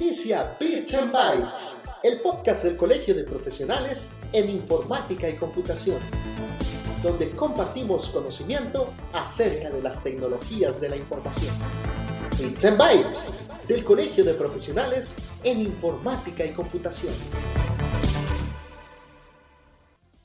Inicia Bits and Bytes, el podcast del Colegio de Profesionales en Informática y Computación, donde compartimos conocimiento acerca de las tecnologías de la información. Bits and Bytes, del Colegio de Profesionales en Informática y Computación.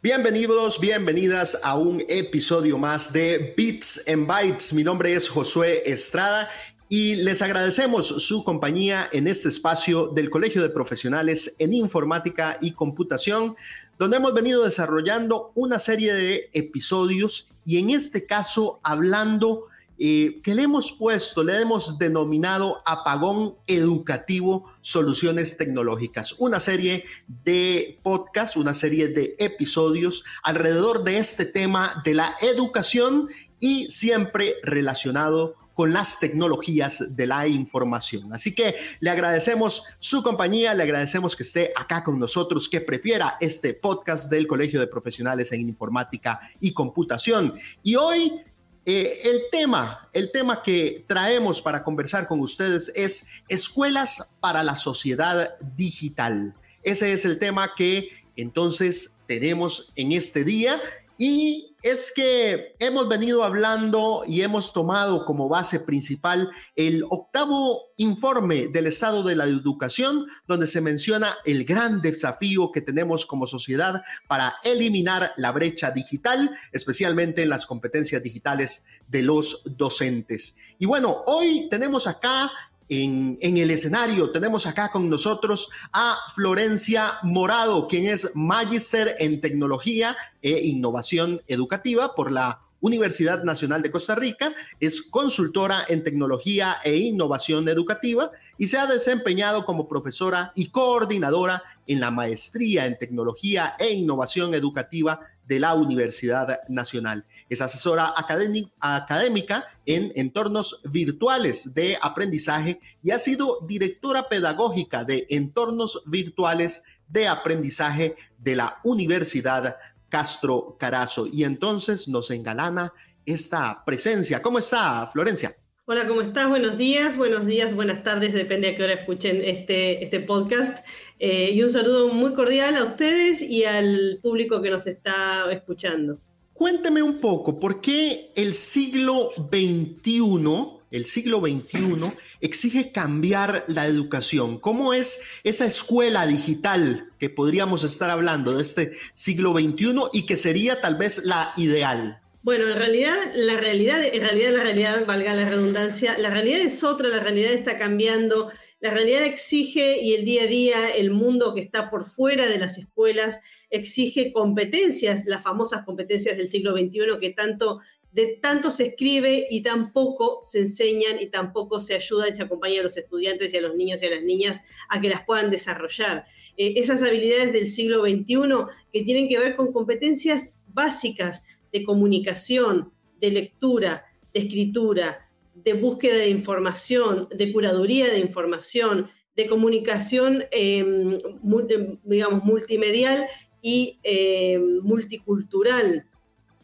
Bienvenidos, bienvenidas a un episodio más de Bits and Bytes. Mi nombre es Josué Estrada y les agradecemos su compañía en este espacio del Colegio de Profesionales en Informática y Computación, donde hemos venido desarrollando una serie de episodios y en este caso hablando eh, que le hemos puesto, le hemos denominado Apagón Educativo Soluciones Tecnológicas, una serie de podcasts, una serie de episodios alrededor de este tema de la educación y siempre relacionado con las tecnologías de la información. Así que le agradecemos su compañía, le agradecemos que esté acá con nosotros, que prefiera este podcast del Colegio de Profesionales en Informática y Computación. Y hoy eh, el tema, el tema que traemos para conversar con ustedes es escuelas para la sociedad digital. Ese es el tema que entonces tenemos en este día y es que hemos venido hablando y hemos tomado como base principal el octavo informe del estado de la educación, donde se menciona el gran desafío que tenemos como sociedad para eliminar la brecha digital, especialmente en las competencias digitales de los docentes. Y bueno, hoy tenemos acá en, el escenario. Tenemos acá con nosotros a Florencia Morado, quien es magíster en tecnología e innovación educativa por la Universidad Nacional de Costa Rica, es consultora en tecnología e innovación educativa y se ha desempeñado como profesora y coordinadora en la maestría en tecnología e innovación educativa de la Universidad Nacional. Es asesora académica en entornos virtuales de aprendizaje y ha sido directora pedagógica de entornos virtuales de aprendizaje de la Universidad Castro Carazo. Y entonces nos engalana esta presencia. ¿Cómo está, Florencia? Hola, ¿cómo estás? Buenos días, buenos días, buenas tardes, depende a qué hora escuchen este, este podcast. Eh, y un saludo muy cordial a ustedes y al público que nos está escuchando. Cuénteme un poco, ¿por qué el siglo XXI, el siglo XXI, exige cambiar la educación? ¿Cómo es esa escuela digital que podríamos estar hablando de este siglo XXI y que sería tal vez la ideal? Bueno, en realidad, la realidad, en realidad, la realidad, valga la redundancia, la realidad es otra, la realidad está cambiando, la realidad exige y el día a día, el mundo que está por fuera de las escuelas, exige competencias, las famosas competencias del siglo XXI que tanto, de se escribe y tampoco se enseñan y tampoco se ayudan y se acompañan a los estudiantes y a los niños y a las niñas a que las puedan desarrollar. Eh, esas habilidades del siglo XXI que tienen que ver con competencias básicas de comunicación, de lectura, de escritura, de búsqueda de información, de curaduría de información, de comunicación, em, em, digamos, multimedial y em, multicultural.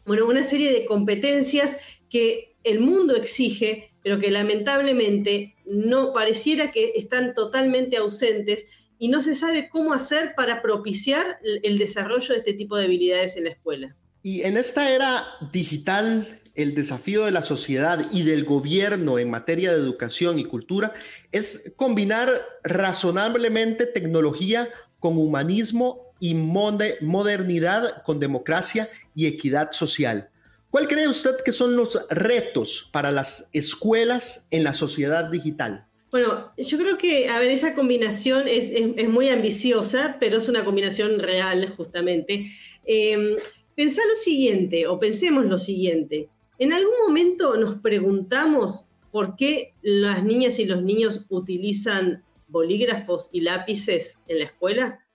Bueno, una serie de competencias que el mundo exige, pero que lamentablemente no pareciera que están totalmente ausentes y no se sabe cómo hacer para propiciar el desarrollo de este tipo de habilidades en la escuela. Y en esta era digital, el desafío de la sociedad y del gobierno en materia de educación y cultura es combinar razonablemente tecnología con humanismo y modernidad con democracia y equidad social. ¿Cuál cree usted que son los retos para las escuelas en la sociedad digital? Bueno, yo creo que, a ver, esa combinación es, muy ambiciosa, pero es una combinación real, justamente. Eh, Pensá lo siguiente, o pensemos lo siguiente. ¿En algún momento nos preguntamos por qué las niñas y los niños utilizan bolígrafos y lápices en la escuela?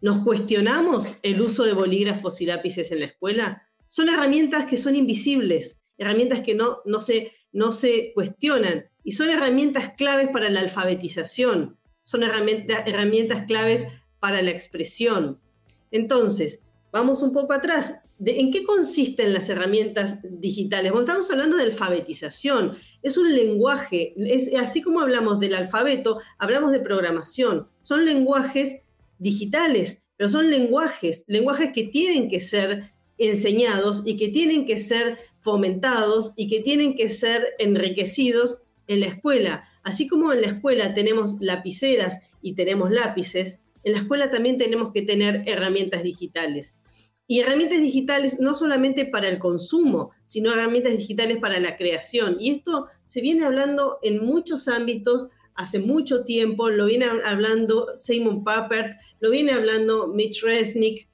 ¿Nos cuestionamos el uso de bolígrafos y lápices en la escuela? Son herramientas que son invisibles, herramientas que no, no, se, no se cuestionan y son herramientas claves para la alfabetización, son herramientas claves para la expresión. Entonces, Vamos un poco atrás. ¿En qué consisten las herramientas digitales? Bueno, estamos hablando de alfabetización. Es un lenguaje, es, así como hablamos del alfabeto, hablamos de programación. Son lenguajes digitales, pero son lenguajes, lenguajes que tienen que ser enseñados y que tienen que ser fomentados y que tienen que ser enriquecidos en la escuela. Así como en la escuela tenemos lapiceras y tenemos lápices, en la escuela también tenemos que tener herramientas digitales. Y herramientas digitales no solamente para el consumo, sino herramientas digitales para la creación. Y esto se viene hablando en muchos ámbitos hace mucho tiempo, lo viene hablando Simon Papert, lo viene hablando Mitch Resnick,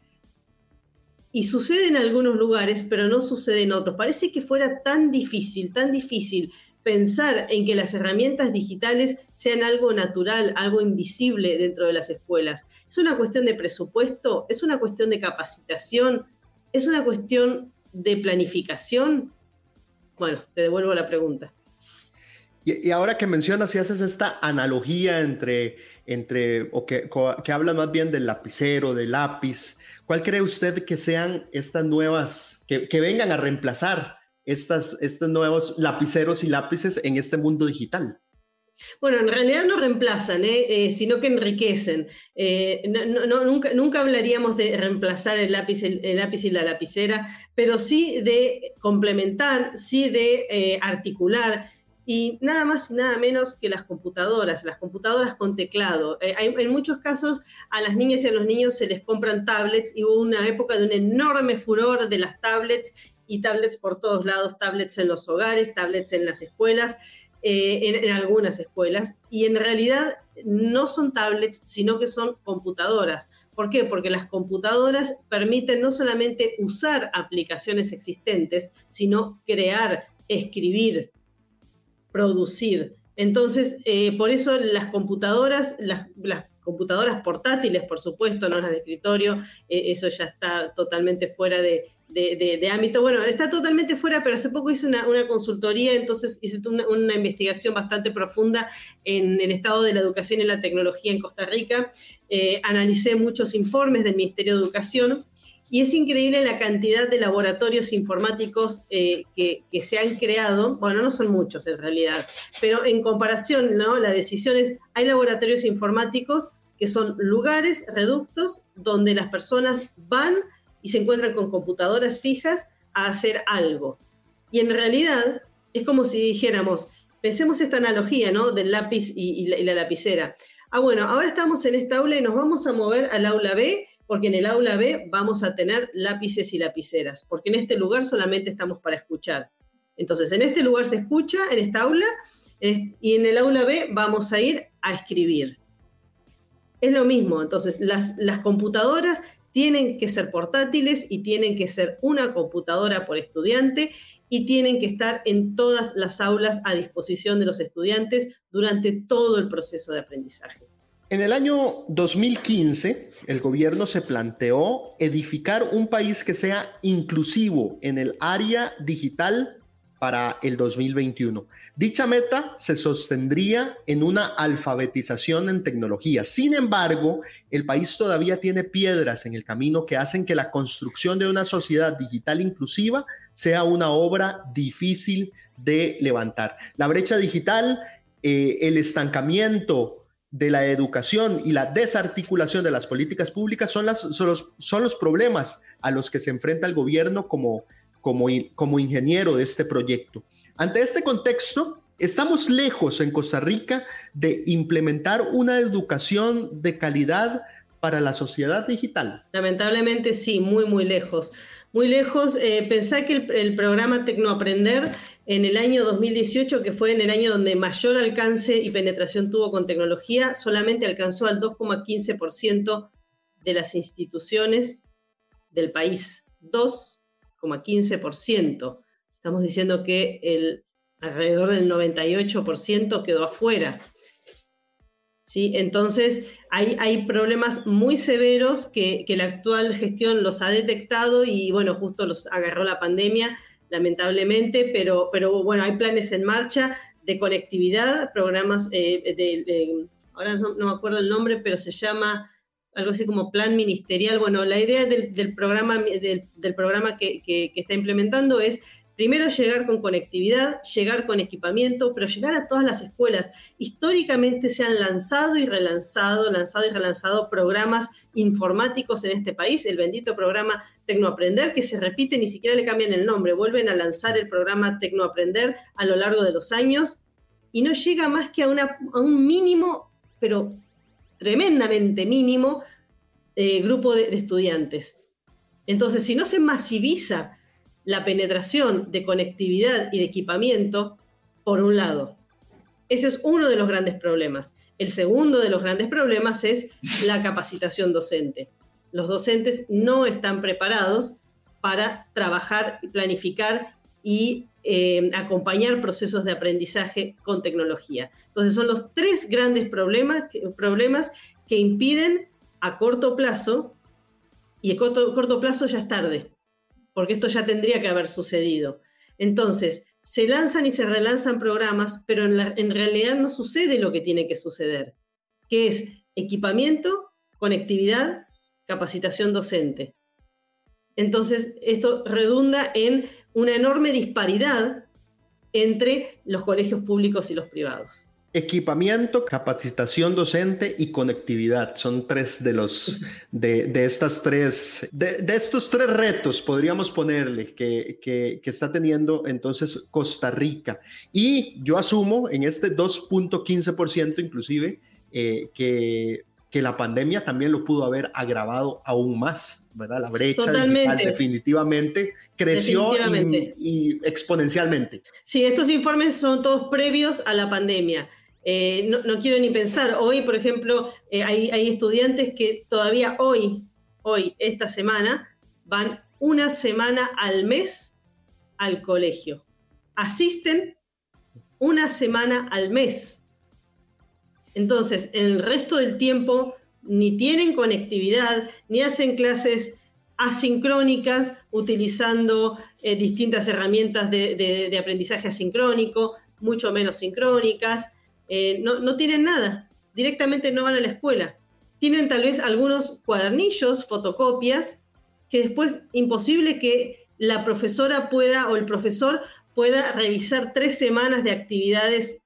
y sucede en algunos lugares, pero no sucede en otros. Parece que fuera tan difícil, tan difícil pensar en que las herramientas digitales sean algo natural, algo invisible dentro de las escuelas. Es una cuestión de presupuesto, es una cuestión de capacitación, es una cuestión de planificación. Bueno, te devuelvo la pregunta. Y, ahora que mencionas y haces esta analogía entre, entre o que, que habla más bien del lapicero, del lápiz, ¿cuál cree usted que sean estas nuevas, que, que vengan a reemplazar estos nuevos lapiceros y lápices en este mundo digital? Bueno, en realidad no reemplazan, ¿eh? Eh, sino que enriquecen. Eh, nunca, nunca, hablaríamos de reemplazar el lápiz, el, lápiz y la lapicera, pero sí de complementar, sí de articular. Y nada más y nada menos que las computadoras, las computadoras con teclado. en muchos casos a las niñas y a los niños se les compran tablets y hubo una época de un enorme furor de las tablets y tablets por todos lados, tablets en los hogares, tablets en las escuelas, eh, en, algunas escuelas, y en realidad no son tablets, sino que son computadoras. ¿Por qué? Porque las computadoras permiten no solamente usar aplicaciones existentes, sino crear, escribir, producir. Entonces, eh, por eso las computadoras, las, computadoras portátiles, por supuesto, no las de escritorio, eh, eso ya está totalmente fuera de, de, ámbito. Bueno, está totalmente fuera, pero hace poco hice una, consultoría, entonces hice una, investigación bastante profunda en el estado de la educación y la tecnología en Costa Rica. Eh, analicé muchos informes del Ministerio de Educación y es increíble la cantidad de laboratorios informáticos eh, que, se han creado. Bueno, no son muchos en realidad, pero en comparación, ¿no? La decisión es, hay laboratorios informáticos que son lugares, reductos, donde las personas van y se encuentran con computadoras fijas a hacer algo. Y en realidad es como si dijéramos, pensemos esta analogía, ¿no? Del lápiz y, la, lapicera. Ah, bueno, ahora estamos en esta aula y nos vamos a mover al aula B, porque en el aula B vamos a tener lápices y lapiceras, porque en este lugar solamente estamos para escuchar. Entonces, en este lugar se escucha, en esta aula, y en el aula B vamos a ir a escribir. Es lo mismo, entonces las, las computadoras tienen que ser portátiles y tienen que ser una computadora por estudiante y tienen que estar en todas las aulas a disposición de los estudiantes durante todo el proceso de aprendizaje. En el año 2015, el gobierno se planteó edificar un país que sea inclusivo en el área digital para el 2021. Dicha meta se sostendría en una alfabetización en tecnología. Sin embargo, el país todavía tiene piedras en el camino que hacen que la construcción de una sociedad digital inclusiva sea una obra difícil de levantar. La brecha digital, eh, el estancamiento de la educación y la desarticulación de las políticas públicas son, los, problemas a los que se enfrenta el gobierno como ingeniero de este proyecto. Ante este contexto, estamos lejos en Costa Rica de implementar una educación de calidad para la sociedad digital. Lamentablemente sí, muy, muy lejos. Muy lejos. Eh, pensá que el, el, programa Tecnoaprender en el año 2018, que fue en el año donde mayor alcance y penetración tuvo con tecnología, solamente alcanzó al 2,15% de las instituciones del país. 2 15%. Estamos diciendo que el, alrededor del 98% quedó afuera. ¿Sí? Entonces, hay, hay problemas muy severos que, la actual gestión los ha detectado y, bueno, justo los agarró la pandemia, lamentablemente, pero, pero bueno, hay planes en marcha de conectividad, programas eh, de, ahora no, me acuerdo el nombre, pero se llama algo así como plan ministerial. Bueno, la idea del, programa, del, programa que, que, está implementando es Primero llegar con conectividad, llegar con equipamiento, pero llegar a todas las escuelas. Históricamente se han lanzado y relanzado, lanzado y relanzado programas informáticos en este país, el bendito programa Tecnoaprender, que se repite, ni siquiera le cambian el nombre, vuelven a lanzar el programa Tecnoaprender a lo largo de los años y no llega más que a, un mínimo, pero tremendamente mínimo, eh, grupo de estudiantes. Entonces, si no se masiviza la penetración de conectividad y de equipamiento, por un lado. Ese es uno de los grandes problemas. El segundo de los grandes problemas es la capacitación docente. Los docentes no están preparados para trabajar, planificar y eh, acompañar procesos de aprendizaje con tecnología. Entonces son los tres grandes problemas, problemas que impiden a corto plazo, y a corto plazo ya es tarde, porque esto ya tendría que haber sucedido. Entonces, se lanzan y se relanzan programas, pero en, realidad no sucede lo que tiene que suceder, que es equipamiento, conectividad, capacitación docente. Entonces, esto redunda en una enorme disparidad entre los colegios públicos y los privados. Equipamiento, capacitación docente y conectividad son tres de los de, estas tres de, estos tres retos podríamos ponerle que, que, está teniendo entonces Costa Rica y yo asumo en este 2.15% inclusive eh, que que la pandemia también lo pudo haber agravado aún más, ¿verdad? La brecha digital definitivamente creció Y, exponencialmente. Sí, estos informes son todos previos a la pandemia. Eh, no, quiero ni pensar, hoy, por ejemplo, eh, hay, estudiantes que todavía hoy, hoy, esta semana, van una semana al mes al colegio. Asisten una semana al mes. Entonces, en el resto del tiempo ni tienen conectividad, ni hacen clases asincrónicas utilizando eh, distintas herramientas de aprendizaje asincrónico, mucho menos sincrónicas. Eh, no, tienen nada, directamente no van a la escuela. Tienen tal vez algunos cuadernillos, fotocopias, que después imposible que la profesora pueda o el profesor pueda revisar tres semanas de actividades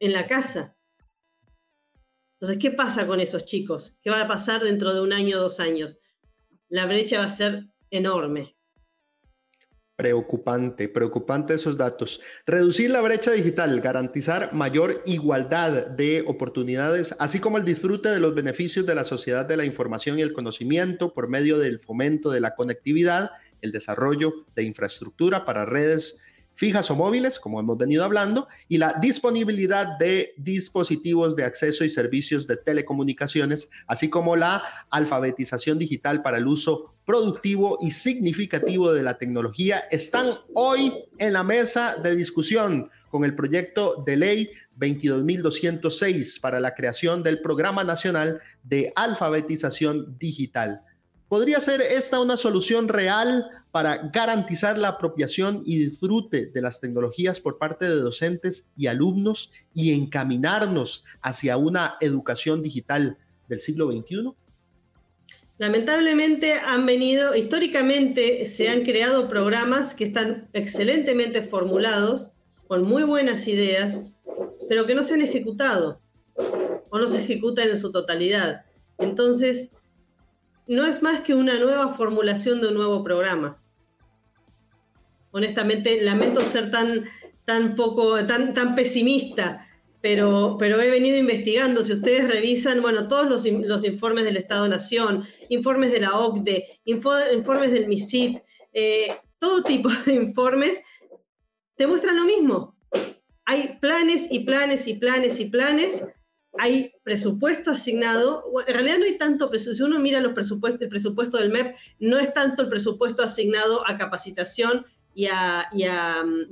en la casa. Entonces, ¿qué pasa con esos chicos? ¿Qué va a pasar dentro de un año o dos años? La brecha va a ser enorme. Preocupante, preocupante esos datos. Reducir la brecha digital, garantizar mayor igualdad de oportunidades, así como el disfrute de los beneficios de la sociedad de la información y el conocimiento por medio del fomento de la conectividad, el desarrollo de infraestructura para redes fijas o móviles, como hemos venido hablando, y la disponibilidad de dispositivos de acceso y servicios de telecomunicaciones, así como la alfabetización digital para el uso productivo y significativo de la tecnología, están hoy en la mesa de discusión con el proyecto de ley 22.206 para la creación del Programa Nacional de Alfabetización Digital. ¿Podría ser esta una solución real para garantizar la apropiación y disfrute de las tecnologías por parte de docentes y alumnos y encaminarnos hacia una educación digital del siglo XXI? Lamentablemente han venido, históricamente se han creado programas que están excelentemente formulados, con muy buenas ideas, pero que no se han ejecutado o no se ejecutan en su totalidad. Entonces, no es más que una nueva formulación de un nuevo programa honestamente lamento ser tan, tan poco, tan, tan pesimista, pero, pero he venido investigando. Si ustedes revisan, bueno, todos los, los informes del Estado-Nación, informes de la OCDE, informes del MISIT, eh, todo tipo de informes, te muestran lo mismo. Hay planes y planes y planes y planes hay presupuesto asignado, en realidad no hay tanto presupuesto, si uno mira los presupuestos, el presupuesto del MEP, no es tanto el presupuesto asignado a capacitación y a,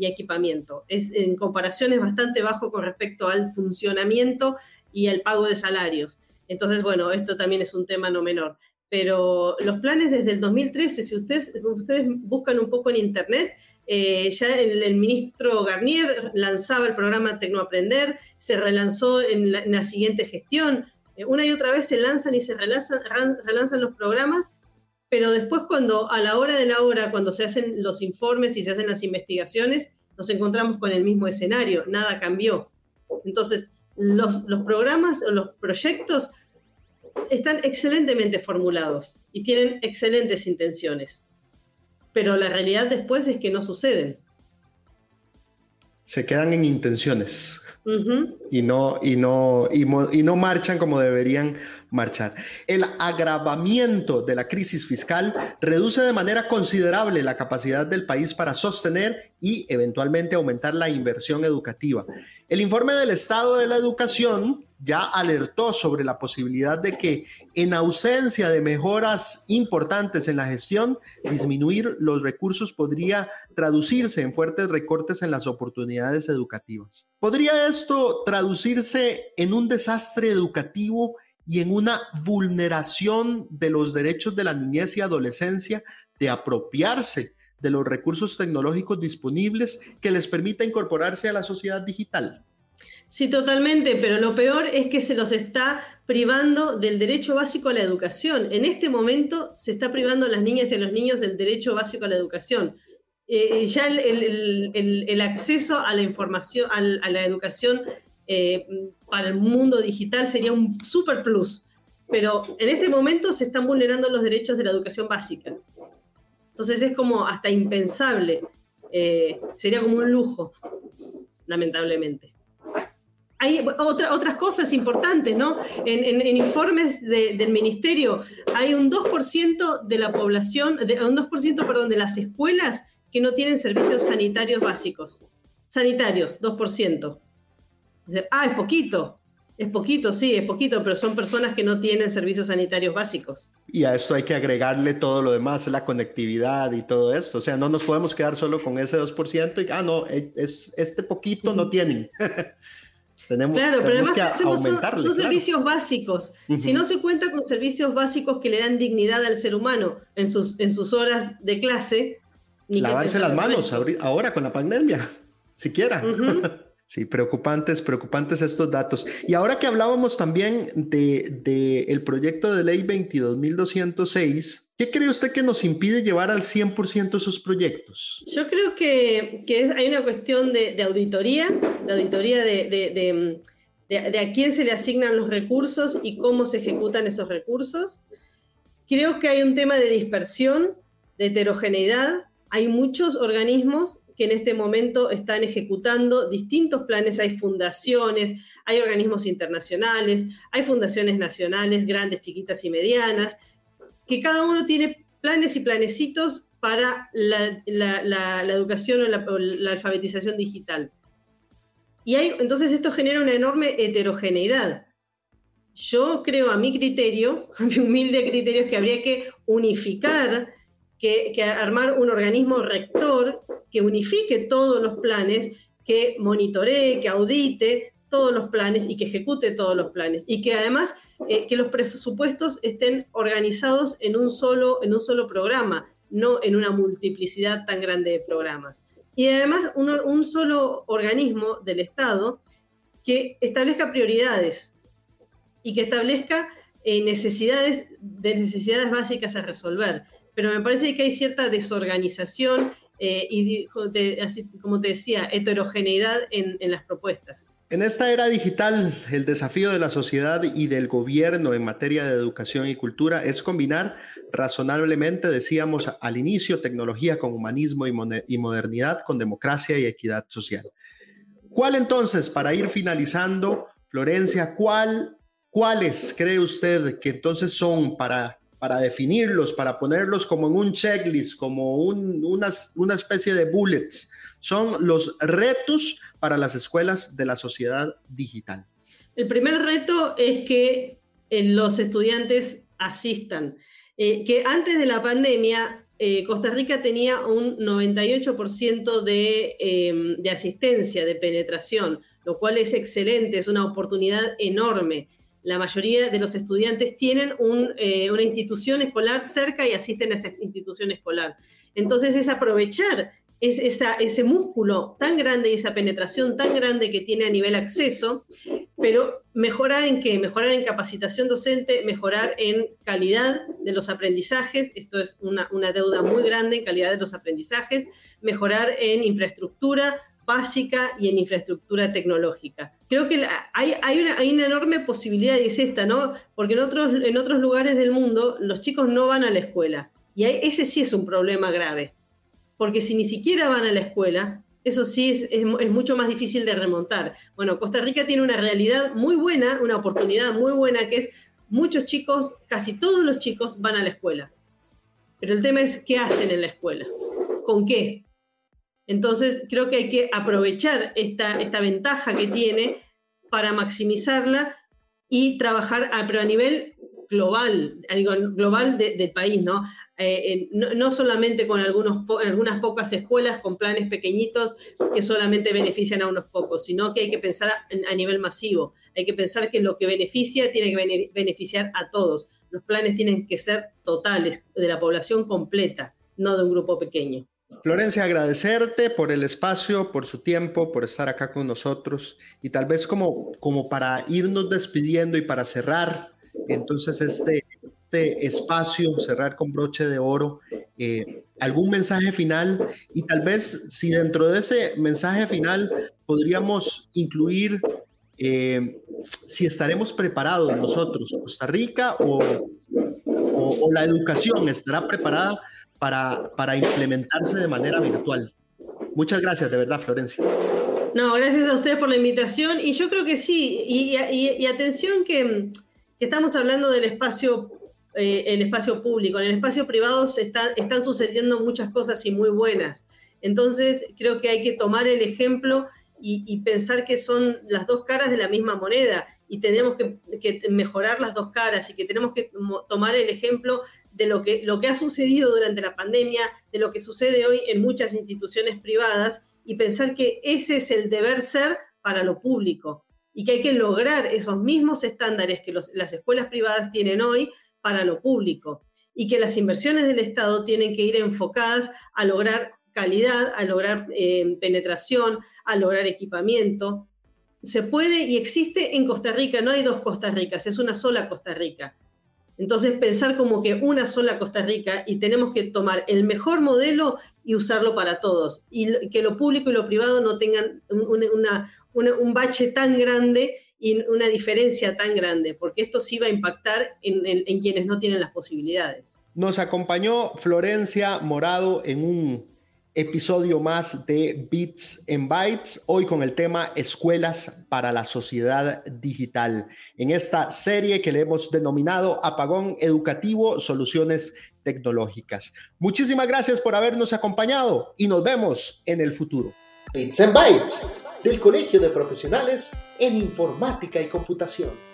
equipamiento. Es, en comparación es bastante bajo con respecto al funcionamiento y al pago de salarios. Entonces, bueno, esto también es un tema no menor. Pero los planes desde el 2013, si ustedes, ustedes buscan un poco en Internet, eh, ya el, ministro Garnier lanzaba el programa Tecnoaprender, se relanzó en la, en la siguiente gestión, Eh, una y otra vez se lanzan y se relanzan, relanzan los programas, pero después cuando a la hora de la hora, cuando se hacen los informes y se hacen las investigaciones, nos encontramos con el mismo escenario, nada cambió. Entonces, los, los programas o los proyectos están excelentemente formulados y tienen excelentes intenciones, pero la realidad después es que no suceden. Se quedan en intenciones y, no, y, no, y, no marchan como deberían marchar. El agravamiento de la crisis fiscal reduce de manera considerable la capacidad del país para sostener y eventualmente aumentar la inversión educativa. El informe del Estado de la Educación ya alertó sobre la posibilidad de que en ausencia de mejoras importantes en la gestión, disminuir los recursos podría traducirse en fuertes recortes en las oportunidades educativas. ¿Podría esto traducirse en un desastre educativo y en una vulneración de los derechos de la niñez y adolescencia de apropiarse de los recursos tecnológicos disponibles que les permita incorporarse a la sociedad digital? Sí, totalmente, pero lo peor es que se los está privando del derecho básico a la educación. En este momento se está privando a las niñas y a los niños del derecho básico a la educación. Eh, ya el, acceso a la información, a, la educación eh, para el mundo digital sería un super plus, pero en este momento se están vulnerando los derechos de la educación básica. Entonces es como hasta impensable, eh, sería como un lujo, lamentablemente hay otras cosas importantes, ¿no? En, informes del ministerio hay un 2% de la población, un 2%, perdón, de las escuelas que no tienen servicios sanitarios básicos. Sanitarios, 2%. Ah, es poquito. Es poquito, sí, es poquito, pero son personas que no tienen servicios sanitarios básicos. Y a esto hay que agregarle todo lo demás, la conectividad y todo esto. O sea, no nos podemos quedar solo con ese 2% y, ah, no, es, este poquito no tienen. claro, pero además son, servicios básicos. Si no se cuenta con servicios básicos que le dan dignidad al ser humano en sus, en sus horas de clase. Ni Lavarse las manos ahora con la pandemia, siquiera. Sí, preocupantes, preocupantes estos datos. Y ahora que hablábamos también del de, el proyecto de ley 22.206, ¿Qué cree usted que nos impide llevar al 100% esos proyectos? Yo creo que, hay una cuestión de, auditoría, de auditoría de, a quién se le asignan los recursos y cómo se ejecutan esos recursos. Creo que hay un tema de dispersión, de heterogeneidad. Hay muchos organismos que en este momento están ejecutando distintos planes. Hay fundaciones, hay organismos internacionales, hay fundaciones nacionales, grandes, chiquitas y medianas que cada uno tiene planes y planecitos para la, educación o la, alfabetización digital. Y hay, entonces esto genera una enorme heterogeneidad. Yo creo a mi criterio, a mi humilde criterio, que habría que unificar, que, armar un organismo rector que unifique todos los planes, que monitoree, que audite todos los planes y que ejecute todos los planes. Y que además eh, que los presupuestos estén organizados en un, solo, en un solo programa, no en una multiplicidad tan grande de programas. Y además un, solo organismo del Estado que establezca prioridades y que establezca eh, necesidades de necesidades básicas a resolver. Pero me parece que hay cierta desorganización eh, y, como te decía, heterogeneidad en las propuestas. En esta era digital, el desafío de la sociedad y del gobierno en materia de educación y cultura es combinar razonablemente, decíamos al inicio, tecnología con humanismo y, modernidad, con democracia y equidad social. ¿Cuál entonces, para ir finalizando, Florencia, cuál, cuáles cree usted que entonces son para, para definirlos, para ponerlos como en un checklist, como una, especie de bullets? Son los retos para las escuelas de la sociedad digital? El primer reto es que eh, los estudiantes asistan. Eh, que antes de la pandemia, eh, Costa Rica tenía un 98% de, em, de, asistencia, de penetración, lo cual es excelente, es una oportunidad enorme. La mayoría de los estudiantes tienen una institución escolar cerca y asisten a esa institución escolar. Entonces es aprovechar es ese músculo tan grande y esa penetración tan grande que tiene a nivel acceso pero mejorar en qué? Mejorar en capacitación docente, mejorar en calidad de los aprendizajes, esto es una, deuda muy grande en calidad de los aprendizajes, mejorar en infraestructura básica y en infraestructura tecnológica. Creo que hay, una, hay, enorme posibilidad y es esta, ¿no? Porque en otros, en otros lugares del mundo los chicos no van a la escuela y ese sí es un problema grave, porque si ni siquiera van a la escuela, eso sí es, mucho más difícil de remontar. Bueno, Costa Rica tiene una realidad muy buena, una oportunidad muy buena, que es muchos chicos, casi todos los chicos van a la escuela. Pero el tema es qué hacen en la escuela, con qué. Entonces, creo que hay que aprovechar esta, esta ventaja que tiene para maximizarla y trabajar, a, pero a nivel global, global del país, eh, ¿no? ¿no? solamente con algunas pocas escuelas con planes pequeñitos que solamente benefician a unos pocos, sino que hay que pensar a, nivel masivo. Hay que pensar que lo que beneficia tiene que beneficiar a todos. Los planes tienen que ser totales, de la población completa, no de un grupo pequeño. Florencia, agradecerte por el espacio, por su tiempo, por estar acá con nosotros y tal vez como, como para irnos despidiendo y para cerrar entonces este, este espacio, cerrar con broche de oro, eh, algún mensaje final y tal vez si dentro de ese mensaje final podríamos incluir eh, si estaremos preparados nosotros, Costa Rica o, o, la educación estará preparada para, implementarse de manera virtual. Muchas gracias, de verdad, Florencia. No, gracias a ustedes por la invitación y yo creo que sí, y, y atención que estamos hablando del espacio, eh, el espacio público. En el espacio privado se están sucediendo muchas cosas y muy buenas. Entonces, creo que hay que tomar el ejemplo y, pensar que son las dos caras de la misma moneda y tenemos que, mejorar las dos caras y que tenemos que tomar el ejemplo de lo que, lo que ha sucedido durante la pandemia, de lo que sucede hoy en muchas instituciones privadas y pensar que ese es el deber ser para lo público y que hay que lograr esos mismos estándares que las escuelas privadas tienen hoy para lo público y que las inversiones del Estado tienen que ir enfocadas a lograr calidad, a lograr eh, penetración, a lograr equipamiento. Se puede y existe en Costa Rica, no hay dos Costa Ricas, es una sola Costa Rica. Entonces pensar como que una sola Costa Rica y tenemos que tomar el mejor modelo y usarlo para todos y que lo público y lo privado no tengan un bache tan grande y una diferencia tan grande, porque esto sí va a impactar en, quienes no tienen las posibilidades. Nos acompañó Florencia Morado en un episodio más de Bits and Bytes, hoy con el tema Escuelas para la Sociedad Digital, en esta serie que le hemos denominado Apagón Educativo, Soluciones Tecnológicas. Muchísimas gracias por habernos acompañado y nos vemos en el futuro. Bits and Bytes del Colegio de Profesionales en Informática y Computación.